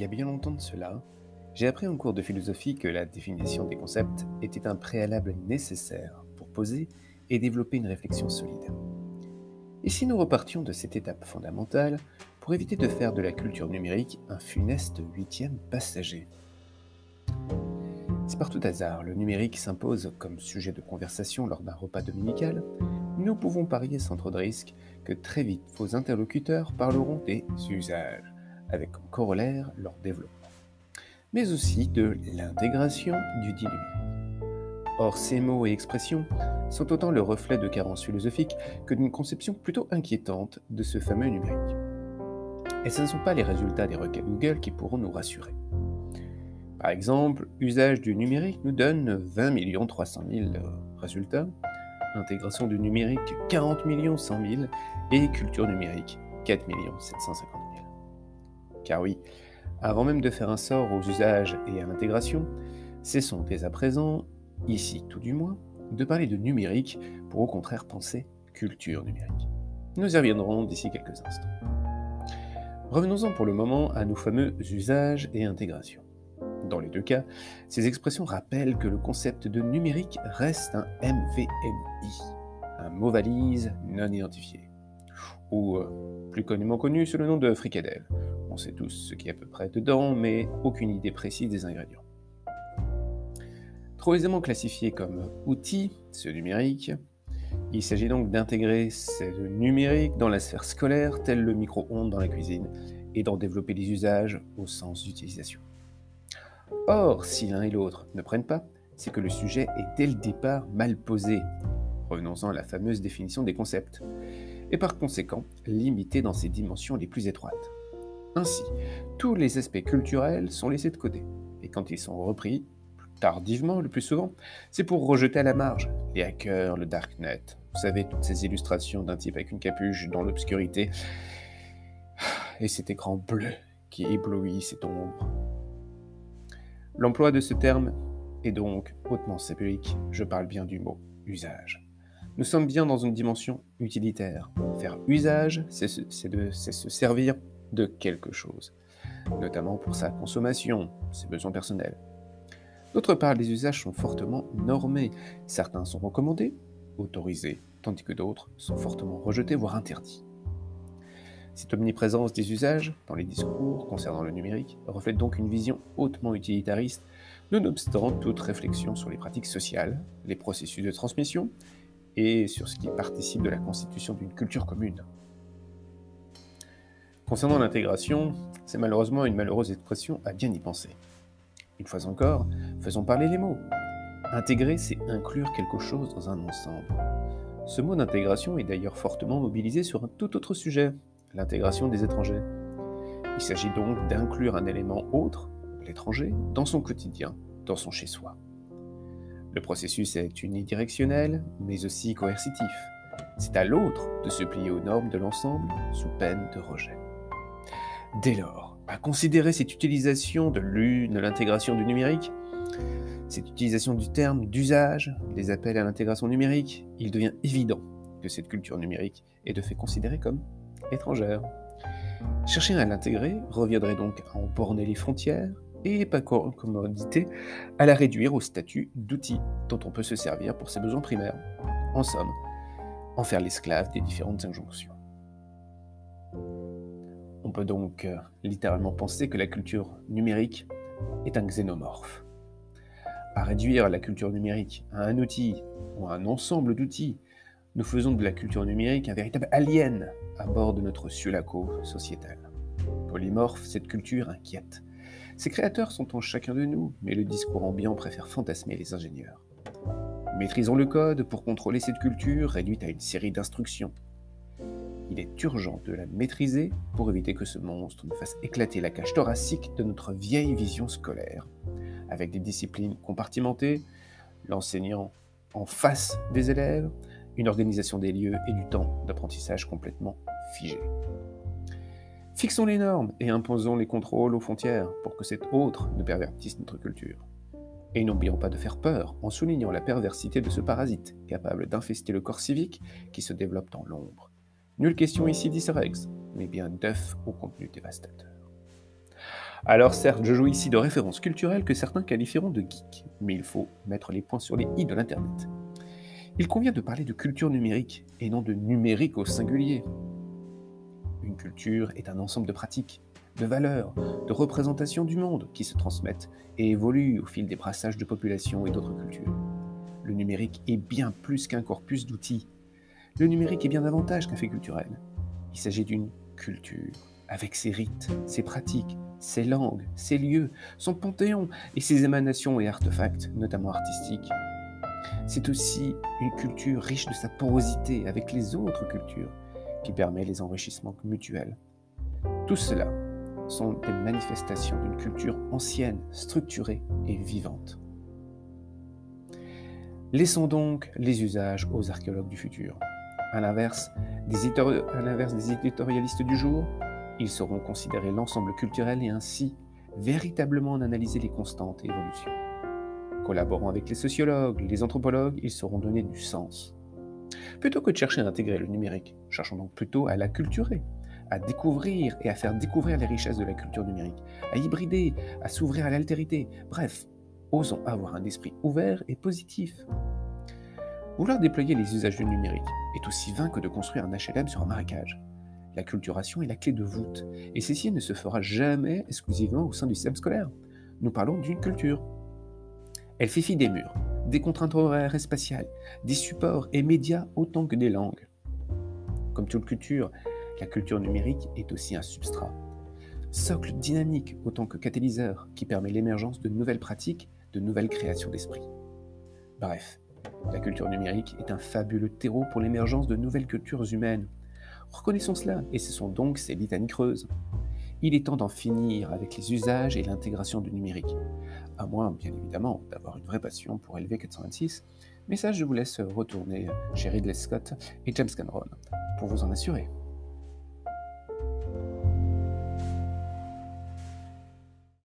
y a bien longtemps de cela, j'ai appris en cours de philosophie que la définition des concepts était un préalable nécessaire pour poser et développer une réflexion solide. Et si nous repartions de cette étape fondamentale pour éviter de faire de la culture numérique un funeste huitième passager? Si par tout hasard le numérique s'impose comme sujet de conversation lors d'un repas dominical, nous pouvons parier sans trop de risque que très vite vos interlocuteurs parleront des usages, avec comme corollaire leur développement, mais aussi de l'intégration du dit Or, ces mots et expressions sont autant le reflet de carences philosophiques que d'une conception plutôt inquiétante de ce fameux numérique. Et ce ne sont pas les résultats des requêtes Google qui pourront nous rassurer. Par exemple, usage du numérique nous donne 20 300 000 résultats, intégration du numérique 40 100 000 et culture numérique 4 750 000. Car oui, avant même de faire un sort aux usages et à l'intégration, cessons dès à présent, ici tout du moins, de parler de numérique pour au contraire penser culture numérique. Nous y reviendrons d'ici quelques instants. Revenons-en pour le moment à nos fameux usages et intégrations. Dans les deux cas, ces expressions rappellent que le concept de numérique reste un MVNI, un mot valise non identifié, ou euh, plus communément connu sous le nom de fricadelle. On sait tous ce qui est à peu près dedans, mais aucune idée précise des ingrédients. Trop aisément classifié comme outil, ce numérique, il s'agit donc d'intégrer ce numérique dans la sphère scolaire, tel le micro-ondes dans la cuisine, et d'en développer les usages au sens d'utilisation. Or, si l'un et l'autre ne prennent pas, c'est que le sujet est dès le départ mal posé. Revenons-en à la fameuse définition des concepts. Et par conséquent, limité dans ses dimensions les plus étroites. Ainsi, tous les aspects culturels sont laissés de côté. Et quand ils sont repris, tardivement le plus souvent, c'est pour rejeter à la marge les hackers, le darknet. Vous savez, toutes ces illustrations d'un type avec une capuche dans l'obscurité et cet écran bleu qui éblouit cette ombre. L'emploi de ce terme est donc hautement symbolique, je parle bien du mot usage. Nous sommes bien dans une dimension utilitaire. Faire usage, c'est se servir de quelque chose, notamment pour sa consommation, ses besoins personnels. D'autre part, les usages sont fortement normés. Certains sont recommandés, autorisés, tandis que d'autres sont fortement rejetés, voire interdits. Cette omniprésence des usages dans les discours concernant le numérique reflète donc une vision hautement utilitariste, nonobstant toute réflexion sur les pratiques sociales, les processus de transmission et sur ce qui participe de la constitution d'une culture commune. Concernant l'intégration, c'est malheureusement une malheureuse expression à bien y penser. Une fois encore, faisons parler les mots. Intégrer, c'est inclure quelque chose dans un ensemble. Ce mot d'intégration est d'ailleurs fortement mobilisé sur un tout autre sujet, l'intégration des étrangers. Il s'agit donc d'inclure un élément autre, l'étranger, dans son quotidien, dans son chez-soi. Le processus est unidirectionnel, mais aussi coercitif. C'est à l'autre de se plier aux normes de l'ensemble sous peine de rejet. Dès lors, à considérer cette utilisation de l'intégration du numérique, cette utilisation du terme d'usage, les appels à l'intégration numérique, il devient évident que cette culture numérique est de fait considérée comme étrangère. Chercher à l'intégrer reviendrait donc à en borner les frontières et, pas commodité, à la réduire au statut d'outil dont on peut se servir pour ses besoins primaires. En somme, en faire l'esclave des différentes injonctions. On peut donc euh, littéralement penser que la culture numérique est un xénomorphe. À réduire la culture numérique à un outil ou à un ensemble d'outils, nous faisons de la culture numérique un véritable alien à bord de notre sulaco sociétal. Polymorphe, cette culture inquiète. Ses créateurs sont en chacun de nous, mais le discours ambiant préfère fantasmer les ingénieurs. Maîtrisons le code pour contrôler cette culture réduite à une série d'instructions, il est urgent de la maîtriser pour éviter que ce monstre ne fasse éclater la cage thoracique de notre vieille vision scolaire, avec des disciplines compartimentées, l'enseignant en face des élèves, une organisation des lieux et du temps d'apprentissage complètement figé. Fixons les normes et imposons les contrôles aux frontières pour que cet autre ne pervertisse notre culture. Et n'oublions pas de faire peur en soulignant la perversité de ce parasite capable d'infester le corps civique qui se développe dans l'ombre Nulle question ici d'Isrex, mais bien d'œufs au contenu dévastateur. Alors certes, je joue ici de références culturelles que certains qualifieront de geek, mais il faut mettre les points sur les i de l'Internet. Il convient de parler de culture numérique et non de numérique au singulier. Une culture est un ensemble de pratiques, de valeurs, de représentations du monde qui se transmettent et évoluent au fil des brassages de populations et d'autres cultures. Le numérique est bien plus qu'un corpus d'outils. Le numérique est bien davantage qu'un fait culturel. Il s'agit d'une culture, avec ses rites, ses pratiques, ses langues, ses lieux, son panthéon et ses émanations et artefacts, notamment artistiques. C'est aussi une culture riche de sa porosité avec les autres cultures, qui permet les enrichissements mutuels. Tout cela sont des manifestations d'une culture ancienne, structurée et vivante. Laissons donc les usages aux archéologues du futur. À l'inverse des, éditorialistes du jour, ils sauront considérer l'ensemble culturel et ainsi véritablement en analyser les constantes et évolutions. Collaborant avec les sociologues, les anthropologues, ils sauront donner du sens. Plutôt que de chercher à intégrer le numérique, cherchons donc plutôt à l'acculturer, à découvrir et à faire découvrir les richesses de la culture numérique, à hybrider, à s'ouvrir à l'altérité. Bref, osons avoir un esprit ouvert et positif. Vouloir déployer les usages du numérique est aussi vain que de construire un HLM sur un marécage. La culturation est la clé de voûte, et ceci ne se fera jamais exclusivement au sein du système scolaire. Nous parlons d'une culture. Elle fait fi des murs, des contraintes horaires et spatiales, des supports et médias autant que des langues. Comme toute culture, la culture numérique est aussi un substrat. Socle dynamique autant que catalyseur qui permet l'émergence de nouvelles pratiques, de nouvelles créations d'esprit. Bref, la culture numérique est un fabuleux terreau pour l'émergence de nouvelles cultures humaines. Reconnaissons cela, et ce sont donc ces litanies creuses. Il est temps d'en finir avec les usages et l'intégration du numérique. À moins, bien évidemment, d'avoir une vraie passion pour LV426, mais ça, je vous laisse retourner chez Ridley Scott et James Cameron pour vous en assurer.